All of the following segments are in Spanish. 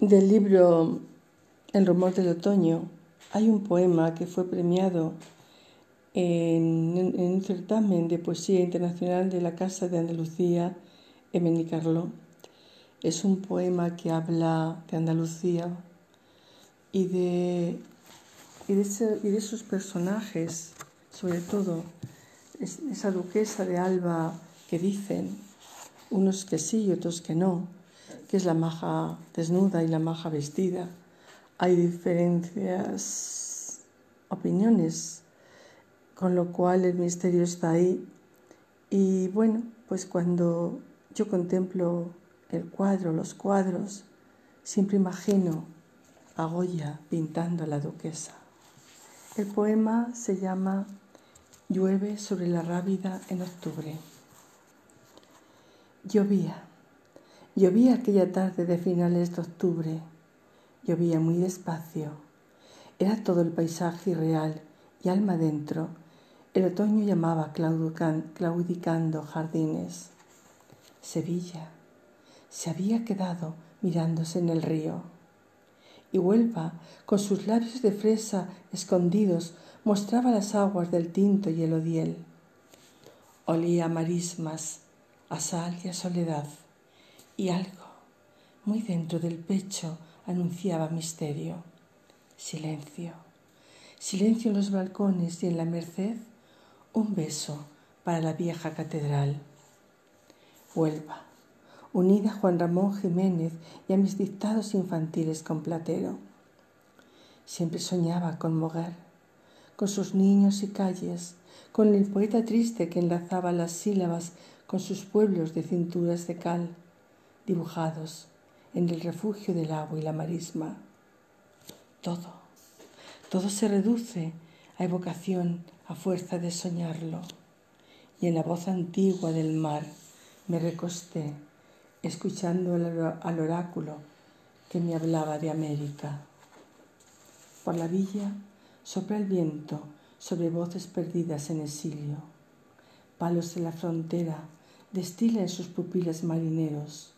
Del libro El rumor del otoño hay un poema que fue premiado en, un certamen de poesía internacional de la Casa de Andalucía en Benicarló. Es un poema que habla de Andalucía y de, y de, sus personajes, sobre todo esa duquesa de Alba que dicen, unos que sí y otros que no, que es la maja desnuda y la maja vestida. Hay diferencias, opiniones, con lo cual el misterio está ahí. Y bueno, pues cuando yo contemplo el cuadro, los cuadros, siempre imagino a Goya pintando a la duquesa. El poema se llama Llueve sobre la rábida en octubre. Llovía, llovía aquella tarde de finales de octubre, llovía muy despacio. Era todo el paisaje irreal y alma dentro. El otoño llamaba claudicando jardines. Sevilla se había quedado mirándose en el río. Y Huelva, con sus labios de fresa escondidos, mostraba las aguas del tinto y el odiel. Olía marismas, a sal y a soledad, y algo, muy dentro del pecho, anunciaba misterio. Silencio, silencio en los balcones y en la merced, un beso para la vieja catedral. Huelva, unida a Juan Ramón Jiménez y a mis dictados infantiles con Platero. Siempre soñaba con Moguer, con sus niños y calles, con el poeta triste que enlazaba las sílabas con sus pueblos de cinturas de cal, dibujados en el refugio del agua y la marisma. Todo, todo se reduce a evocación a fuerza de soñarlo. Y en la voz antigua del mar me recosté, escuchando al oráculo que me hablaba de América. Por la villa sopla el viento sobre voces perdidas en exilio. Palos de la frontera destila en sus pupilas marineros.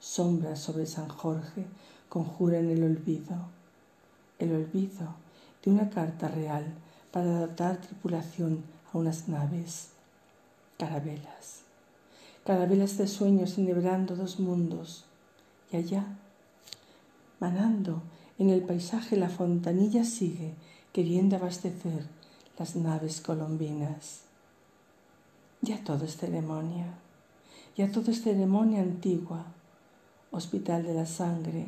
Sombras sobre San Jorge conjuran el olvido, el olvido de una carta real para dotar tripulación a unas naves, carabelas, carabelas de sueños enhebrando dos mundos, y allá, manando en el paisaje la fontanilla sigue queriendo abastecer las naves colombinas. Ya todo es ceremonia, ya todo es ceremonia antigua, hospital de la sangre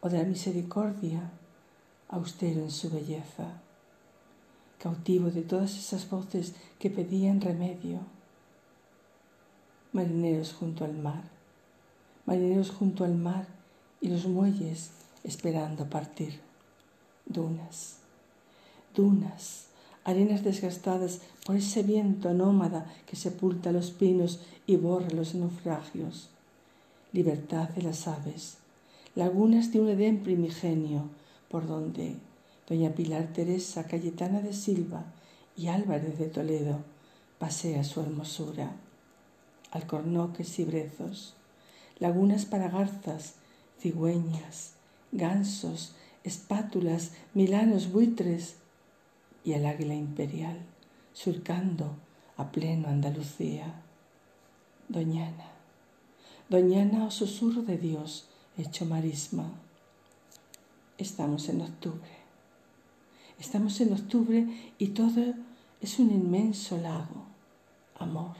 o de la misericordia, austero en su belleza, cautivo de todas esas voces que pedían remedio. Marineros junto al mar, marineros junto al mar y los muelles esperando partir. Dunas, dunas, arenas desgastadas por ese viento nómada que sepulta los pinos y borra los naufragios. Libertad de las aves, lagunas de un Edén primigenio, por donde doña Pilar Teresa Cayetana de Silva y Álvarez de Toledo pasea su hermosura. Alcornoques y brezos, lagunas para garzas, cigüeñas, gansos, espátulas, milanos, buitres, y el águila imperial, surcando a pleno Andalucía. Doñana, Doñana o susurro de Dios hecho marisma. Estamos en octubre. Estamos en octubre y todo es un inmenso lago. Amor.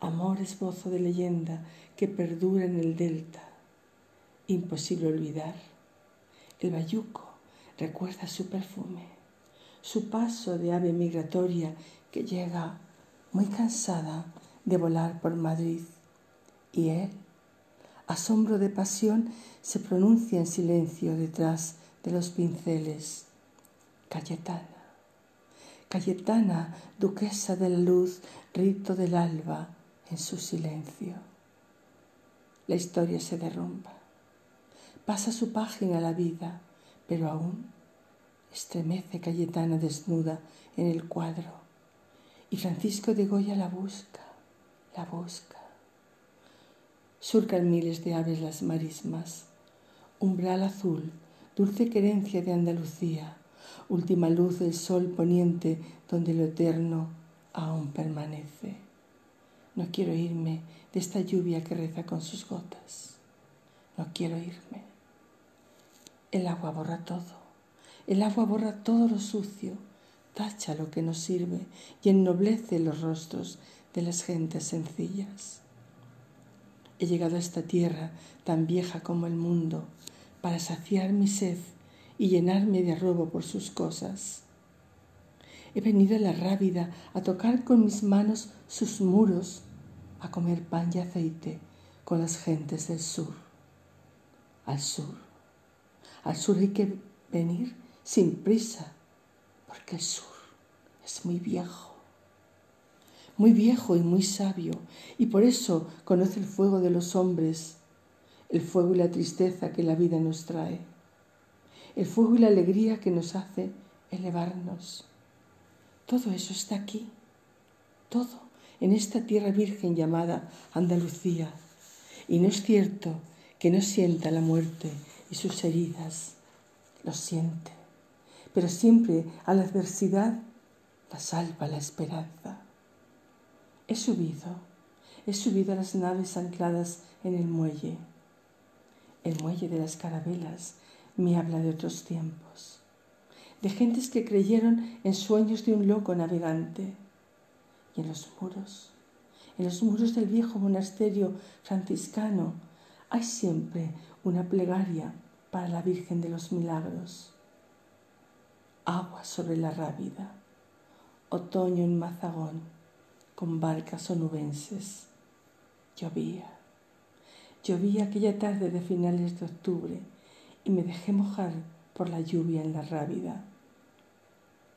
Amor es bozo de leyenda que perdura en el delta. Imposible olvidar. El bayuco recuerda su perfume su paso de ave migratoria que llega muy cansada de volar por Madrid. Y él, asombro de pasión, se pronuncia en silencio detrás de los pinceles. Cayetana, Cayetana, duquesa de la luz, rito del alba, en su silencio. La historia se derrumba. Pasa su página la vida, pero aún Estremece Cayetana desnuda en el cuadro y Francisco de Goya la busca, la busca. Surcan miles de aves las marismas, umbral azul, dulce querencia de Andalucía, última luz del sol poniente donde lo eterno aún permanece. No quiero irme de esta lluvia que reza con sus gotas. No quiero irme. El agua borra todo. El agua borra todo lo sucio, tacha lo que no sirve y ennoblece los rostros de las gentes sencillas. He llegado a esta tierra tan vieja como el mundo para saciar mi sed y llenarme de arrobo por sus cosas. He venido a la rábida a tocar con mis manos sus muros, a comer pan y aceite con las gentes del sur. Al sur. Al sur hay que venir sin prisa, porque el sur es muy viejo, muy viejo y muy sabio, y por eso conoce el fuego de los hombres, el fuego y la tristeza que la vida nos trae el fuego y la alegría que nos hace elevarnos. Todo eso está aquí, todo en esta tierra virgen llamada Andalucía. Y no es cierto que no sienta la muerte y sus heridas, lo siente, pero siempre a la adversidad la salva la esperanza. He subido, he subido a las naves ancladas en el muelle, el muelle de las carabelas me habla de otros tiempos, de gentes que creyeron en sueños de un loco navegante. Y en los muros, en los muros del viejo monasterio franciscano, hay siempre una plegaria para la Virgen de los Milagros. Agua sobre la rábida, otoño en Mazagón, con barcas onubenses. Llovía, llovía aquella tarde de finales de octubre y me dejé mojar por la lluvia en la rábida.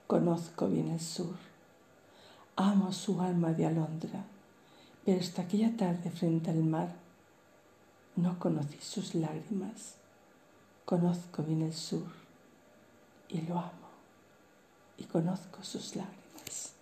Conozco bien el sur, amo su alma de alondra, pero hasta aquella tarde frente al mar no conocí sus lágrimas. Conozco bien el sur y lo amo y conozco sus lágrimas.